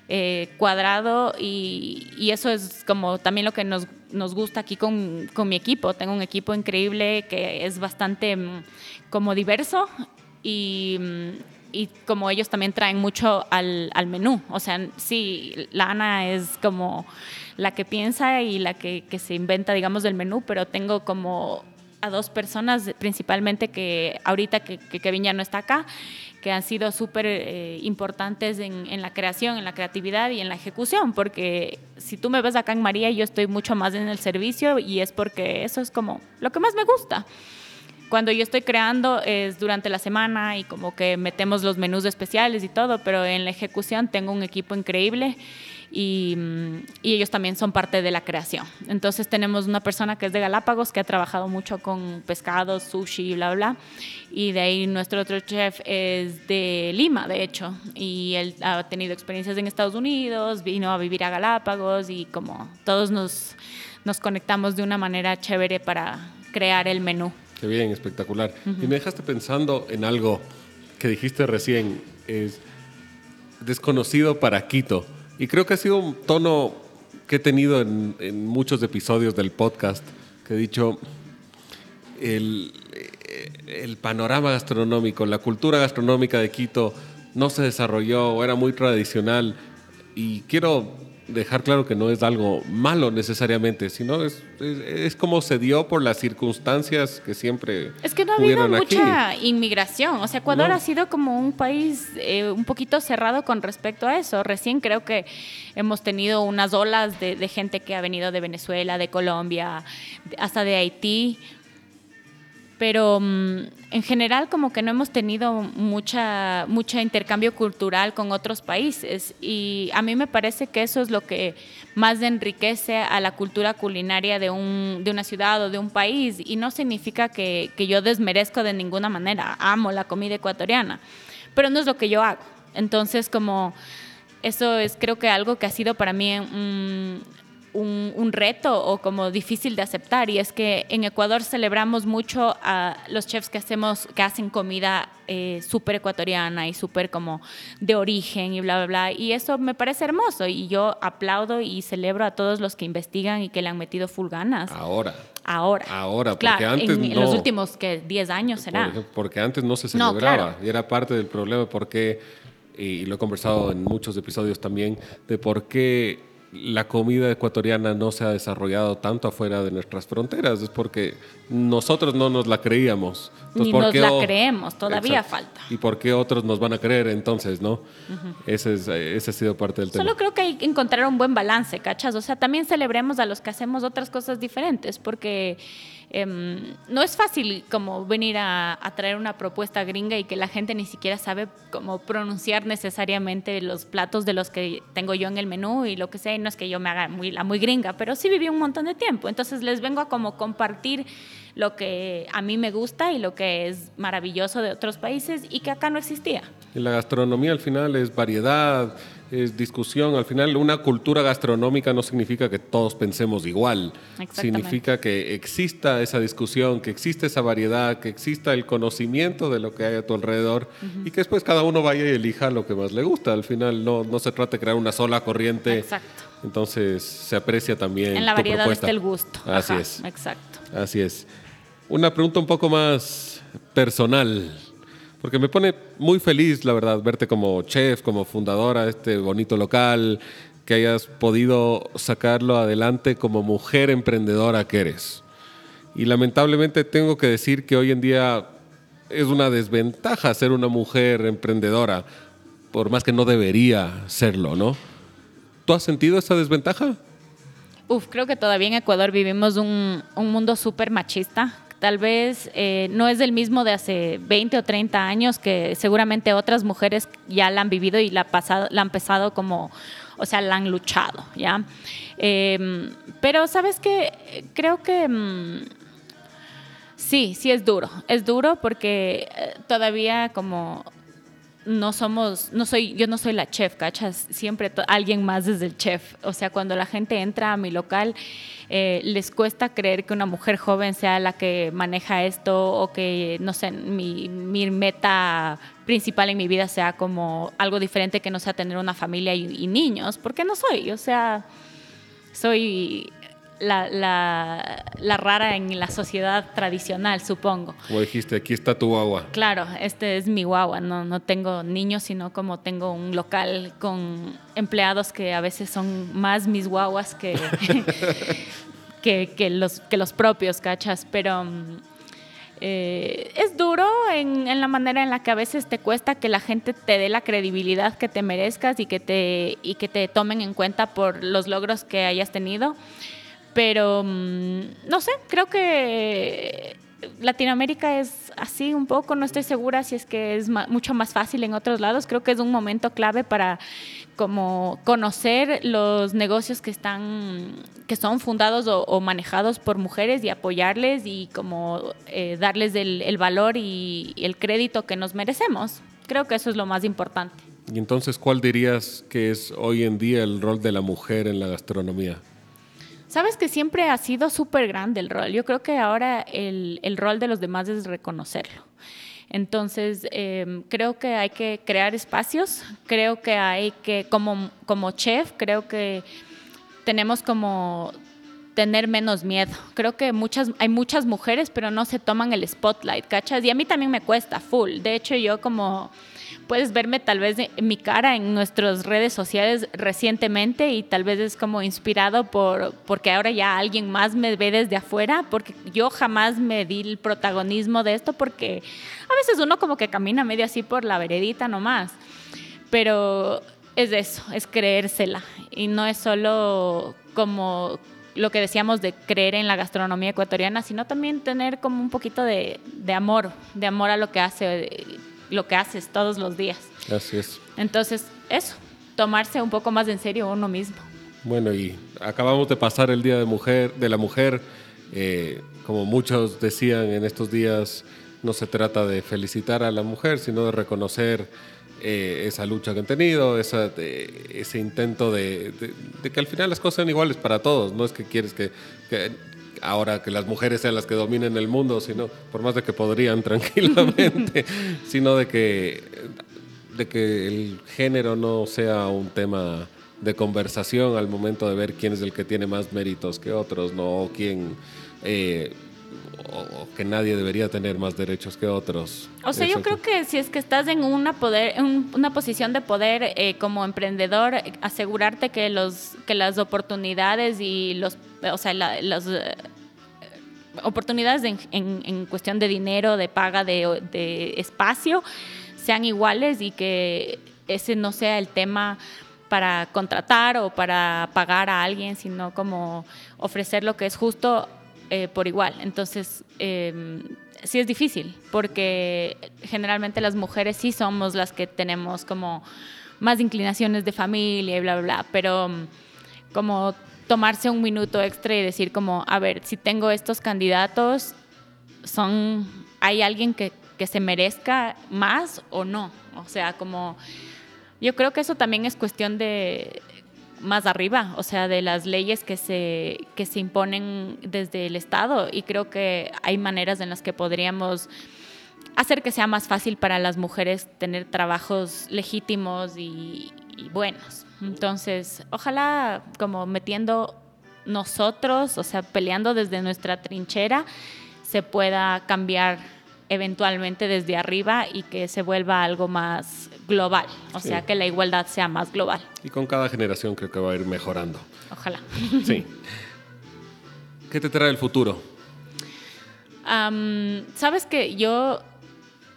eh, cuadrado y, eso es como también lo que nos, nos gusta aquí con, con, mi equipo. Tengo un equipo increíble que es bastante mm, como diverso y, mm, y como ellos también traen mucho al, al, menú. O sea, sí, la Ana es como la que piensa y la que se inventa, digamos, del menú, pero tengo como a dos personas principalmente que ahorita que, que Kevin ya no está acá, que han sido súper eh, importantes en, en, la creación, en la creatividad y en la ejecución, porque si tú me ves acá en María, yo estoy mucho más en el servicio y es porque eso es como lo que más me gusta. Cuando yo estoy creando es durante la semana y como que metemos los menús especiales y todo, pero en la ejecución tengo un equipo increíble y, y, ellos también son parte de la creación. Entonces tenemos una persona que es de Galápagos, que ha trabajado mucho con pescados, sushi, bla, bla. Y de ahí nuestro otro chef es de Lima, de hecho. Y él ha tenido experiencias en Estados Unidos, vino a vivir a Galápagos y como todos nos, nos conectamos de una manera chévere para crear el menú. Qué bien, espectacular. Y me dejaste pensando en algo que dijiste recién, es desconocido para Quito. Y creo que ha sido un tono que he tenido en, muchos episodios del podcast, que he dicho, el, el panorama gastronómico, la cultura gastronómica de Quito no se desarrolló era muy tradicional. Y quiero dejar claro que no es algo malo necesariamente, sino es, es, como se dio por las circunstancias que siempre. Es que no ha habido mucha inmigración. O sea, Ecuador ha sido como un país eh, un poquito cerrado con respecto a eso. Recién creo que hemos tenido unas olas de, de gente que ha venido de Venezuela, de Colombia, hasta de Haití pero mm, en general como que no hemos tenido mucha mucho intercambio cultural con otros países. Y a mí me parece que eso es lo que más enriquece a la cultura culinaria de, un, de una ciudad o de un país. Y no significa que, que yo desmerezco de ninguna manera, amo la comida ecuatoriana, pero no es lo que yo hago. Entonces como eso es creo que algo que ha sido para mí un, reto o como difícil de aceptar. Y es que en Ecuador celebramos mucho a los chefs que hacemos que hacen comida eh, súper ecuatoriana y súper como de origen y bla bla bla. Y eso me parece hermoso. Y yo aplaudo y celebro a todos los que investigan y que le han metido full ganas. Ahora. Ahora. Ahora porque claro, antes en, en, los últimos que 10 años será. Porque antes no se celebraba. y era parte del problema porque y lo he conversado en muchos episodios también de por qué la comida ecuatoriana no se ha desarrollado tanto afuera de nuestras fronteras, es porque nosotros no nos la creíamos. Ni nos la creemos, todavía falta. ¿Y por qué otros nos van a creer entonces, no? ese, es, ese ha sido parte del tema. Solo creo que hay que encontrar un buen balance, ¿cachas? O sea, también celebremos a los que hacemos otras cosas diferentes, porque Em, no es fácil como venir a, traer una propuesta gringa y que la gente ni siquiera sabe cómo pronunciar necesariamente los platos de los que tengo yo en el menú y lo que sea. no es que yo me haga muy, la muy gringa, pero sí viví un montón de tiempo. Entonces les vengo a como compartir lo que a mí me gusta y lo que es maravilloso de otros países y que acá no existía. Y la gastronomía al final es variedad, es discusión. Al final, una cultura gastronómica no significa que todos pensemos igual. Significa que exista esa discusión, que exista esa variedad, que exista el conocimiento de lo que hay a tu alrededor y que después cada uno vaya y elija lo que más le gusta. Al final, no, no se trata de crear una sola corriente. Exacto. Entonces, se aprecia también. En la variedad está el gusto. Así es. Exacto. Así es. Una pregunta un poco más personal, porque me pone muy feliz, la verdad, verte como chef, como fundadora de este bonito local, que hayas podido sacarlo adelante como mujer emprendedora que eres. Y lamentablemente tengo que decir que hoy en día es una desventaja ser una mujer emprendedora, por más que no debería serlo, ¿no? ¿Tú has sentido esa desventaja? Uf, creo que todavía en Ecuador vivimos un, un mundo súper machista tal vez eh, no es el mismo de hace 20 o 30 años, que seguramente otras mujeres ya la han vivido y la, pasado, han pesado como, o sea, la han luchado, ¿ya? Em, pero, ¿sabes qué? Creo que... Mm, sí, sí es duro. Es duro porque eh, todavía como no somos, no soy, yo no soy la chef, ¿cachas? Siempre alguien más es el chef. O sea, cuando la gente entra a mi local, eh, les cuesta creer que una mujer joven sea la que maneja esto o que, no sé, mi, mi meta principal en mi vida sea como algo diferente que no sea tener una familia y, y niños, porque no soy, o sea, soy la, la, la, rara en la sociedad tradicional, supongo. Como dijiste, aquí está tu guagua. Claro, este es mi guagua, no, no tengo niños, sino como tengo un local con empleados que a veces son más mis guaguas que, que, que, los, que los propios, ¿cachas? Pero... Eh, es duro en, en, la manera en la que a veces te cuesta que la gente te dé la credibilidad que te merezcas y que te, y que te tomen en cuenta por los logros que hayas tenido. Pero mm, no sé, creo que Latinoamérica es así un poco, no estoy segura si es que es mucho más fácil en otros lados, creo que es un momento clave para como conocer los negocios que están que son fundados o, manejados por mujeres y apoyarles y como eh, darles el, valor y el crédito que nos merecemos. Creo que eso es lo más importante. Y entonces, ¿cuál dirías que es hoy en día el rol de la mujer en la gastronomía? Sabes que siempre ha sido súper grande el rol. Yo creo que ahora el, rol de los demás es reconocerlo. Entonces, eh, creo que hay que crear espacios, creo que hay que, como, como chef, creo que tenemos como tener menos miedo. Creo que muchas, hay muchas mujeres, pero no se toman el spotlight, ¿cachas? Y a mí también me cuesta, full. De hecho, yo como puedes verme tal vez en mi cara en nuestras redes sociales recientemente y tal vez es como inspirado por porque ahora ya alguien más me ve desde afuera porque yo jamás me di el protagonismo de esto porque a veces uno como que camina medio así por la veredita nomás pero es eso es creérsela y no es solo como lo que decíamos de creer en la gastronomía ecuatoriana, sino también tener como un poquito de, de amor, de amor a lo que hace lo que haces todos los días. Así es. Entonces, eso, tomarse un poco más en serio uno mismo. Bueno, y acabamos de pasar el Día de, mujer, de la Mujer. Eh, como muchos decían en estos días, no se trata de felicitar a la mujer, sino de reconocer eh, esa lucha que han tenido, esa, ese intento de, que al final las cosas sean iguales para todos. No es que quieres que, que ahora que las mujeres sean las que dominen el mundo, sino por más de que podrían tranquilamente, sino de que, de que el género no sea un tema de conversación al momento de ver quién es el que tiene más méritos que otros, no o quién eh, o, que nadie debería tener más derechos que otros. O sea, yo creo que si es que estás en una poder, en una posición de poder eh, como emprendedor, asegurarte que los que las oportunidades y los, o sea, las eh, oportunidades en, en, cuestión de dinero, de paga, de, de espacio, sean iguales y que ese no sea el tema para contratar o para pagar a alguien, sino como ofrecer lo que es justo eh, por igual. Entonces, eh, sí es difícil, porque generalmente las mujeres sí somos las que tenemos como más inclinaciones de familia y bla, bla, bla, pero mm, como tomarse un minuto extra y decir como, a ver, si tengo estos candidatos, son, ¿hay alguien que, que se merezca más o no? O sea, como, yo creo que eso también es cuestión de más arriba, o sea, de las leyes que se, que se imponen desde el Estado y creo que hay maneras en las que podríamos hacer que sea más fácil para las mujeres tener trabajos legítimos y, y buenos. Entonces, ojalá como metiendo nosotros, o sea, peleando desde nuestra trinchera, se pueda cambiar eventualmente desde arriba y que se vuelva algo más global, o sea, que la igualdad sea más global. Y con cada generación creo que va a ir mejorando. Ojalá. Sí. ¿Qué te trae el futuro? Sabes que yo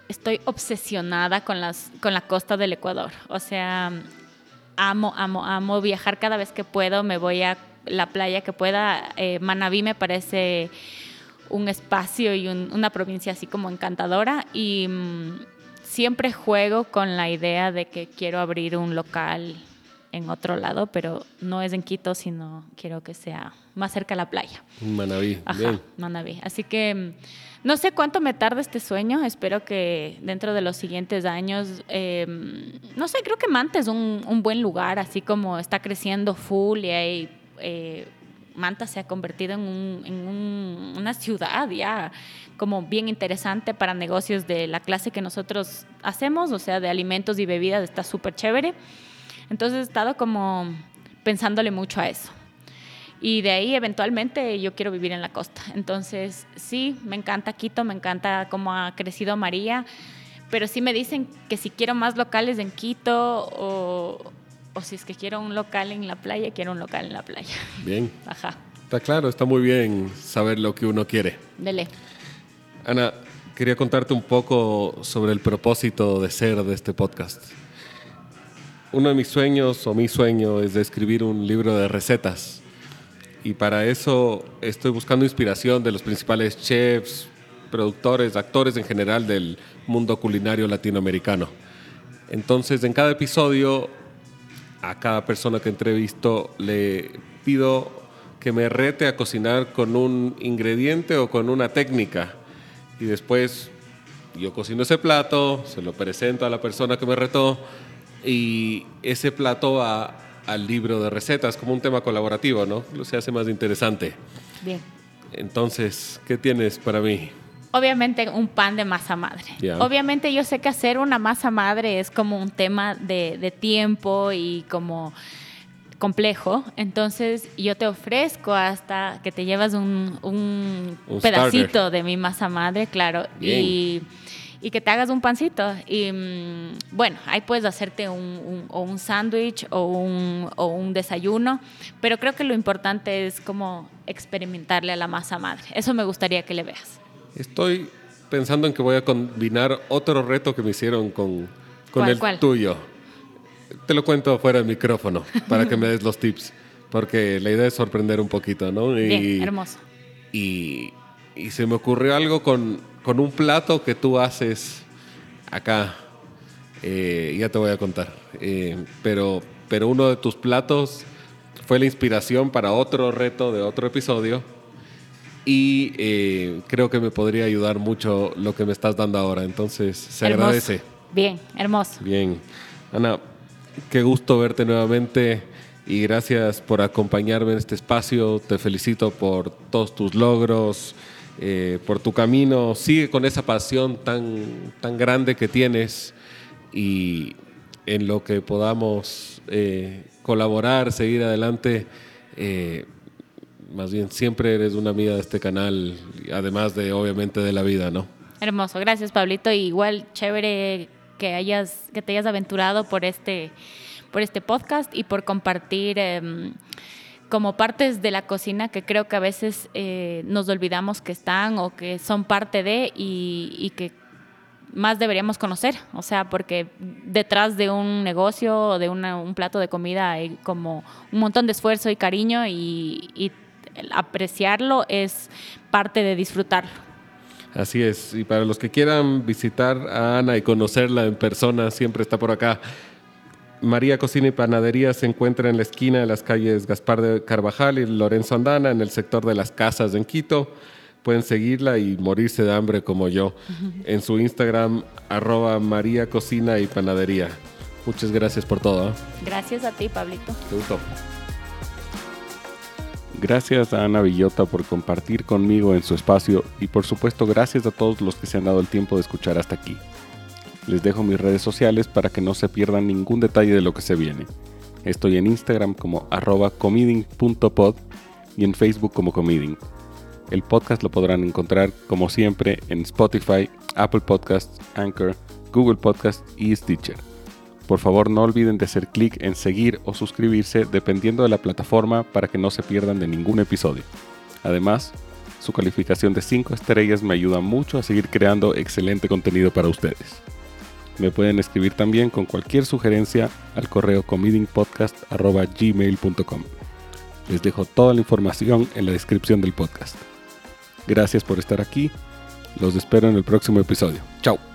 estoy obsesionada con, las, con la costa del Ecuador, o sea, amo, amo, amo viajar cada vez que puedo, me voy a la playa que pueda. Eh, Manabí me parece un espacio y una provincia así como encantadora y mm, siempre juego con la idea de que quiero abrir un local en otro lado, pero no es en Quito, sino quiero que sea más cerca a la playa. Manaví. Ajá, Manaví. Así que mm, no sé cuánto me tarda este sueño, espero que dentro de los siguientes años, em, no sé, creo que Manta es un, un, buen lugar, así como está creciendo full y hay... Eh, Manta se ha convertido en, una ciudad ya como bien interesante para negocios de la clase que nosotros hacemos, o sea, de alimentos y bebidas, está súper chévere. Entonces he estado como pensándole mucho a eso. Y de ahí eventualmente yo quiero vivir en la costa. Entonces sí, me encanta Quito, me encanta cómo ha crecido María, pero sí me dicen que si quiero más locales en Quito o, o si es que quiero un local en la playa, quiero un local en la playa. Bien. Ajá. Está claro, está muy bien saber lo que uno quiere. Dele. Ana, quería contarte un poco sobre el propósito de ser de este podcast. Uno de mis sueños o mi sueño es de escribir un libro de recetas. Y para eso estoy buscando inspiración de los principales chefs, productores, actores en general del mundo culinario latinoamericano. Entonces, en cada episodio a cada persona que entrevisto le pido que me rete a cocinar con un ingrediente o con una técnica. Y después yo cocino ese plato, se lo presento a la persona que me retó y ese plato va al libro de recetas como un tema colaborativo, ¿no? Lo se hace más interesante. Bien. Entonces, ¿qué tienes para mí? Obviamente un pan de masa madre. Obviamente yo sé que hacer una masa madre es como un tema de, de tiempo y como complejo. Entonces yo te ofrezco hasta que te llevas un, un Un pedacito starter. de mi masa madre, claro. Y, y que te hagas un pancito. Y mm, bueno, ahí puedes hacerte un, un- o un sándwich o un, o un desayuno. Pero creo que lo importante es como experimentarle a la masa madre. Eso me gustaría que le veas. Estoy pensando en que voy a combinar otro reto que me hicieron con, con ¿Cuál, el cuál? tuyo. Te lo cuento fuera del micrófono para que me des los tips, porque la idea es sorprender un poquito, ¿no? Y, Bien, hermoso. Y, y se me ocurrió algo con, con un plato que tú haces acá. Eh, ya te voy a contar. Eh, pero, pero uno de tus platos fue la inspiración para otro reto de otro episodio. Y eh, creo que me podría ayudar mucho lo que me estás dando ahora. Entonces, se Hermoso. agradece. Bien, hermoso. Bien. Ana, qué gusto verte nuevamente y gracias por acompañarme en este espacio. Te felicito por todos tus logros, eh, por tu camino. Sigue con esa pasión tan, tan grande que tienes y en lo que podamos eh, colaborar, seguir adelante. eh, más bien, siempre eres una amiga de este canal, además de, obviamente, de la vida, ¿no? Hermoso, gracias Pablito. Igual chévere que hayas, que te hayas aventurado por este, por este podcast y por compartir em, como partes de la cocina que creo que a veces eh, nos olvidamos que están o que son parte de y, que más deberíamos conocer. O sea, porque detrás de un negocio o de un plato de comida hay como un montón de esfuerzo y cariño y, y apreciarlo es parte de disfrutarlo. Así es, y para los que quieran visitar a Ana y conocerla en persona, siempre está por acá. María Cocina y Panadería se encuentra en la esquina de las calles Gaspar de Carvajal y Lorenzo Andana, en el sector de las casas en Quito. Pueden seguirla y morirse de hambre como yo en su Instagram, arroba María Cocina y Panadería. Muchas gracias por todo. ¿eh? Gracias a ti, Pablito. Te gustó. Gracias a Ana Villota por compartir conmigo en su espacio y por supuesto gracias a todos los que se han dado el tiempo de escuchar hasta aquí. Les dejo mis redes sociales para que no se pierdan ningún detalle de lo que se viene. Estoy en Instagram como arroba comiding.pod y en Facebook como comiding. El podcast lo podrán encontrar como siempre en Spotify, Apple Podcasts, Anchor, Google Podcasts y Stitcher. Por favor no olviden de hacer clic en seguir o suscribirse dependiendo de la plataforma para que no se pierdan de ningún episodio. Además, su calificación de 5 estrellas me ayuda mucho a seguir creando excelente contenido para ustedes. Me pueden escribir también con cualquier sugerencia al correo comedingpodcast.gmail.com. Les dejo toda la información en la descripción del podcast. Gracias por estar aquí. Los espero en el próximo episodio. Chao.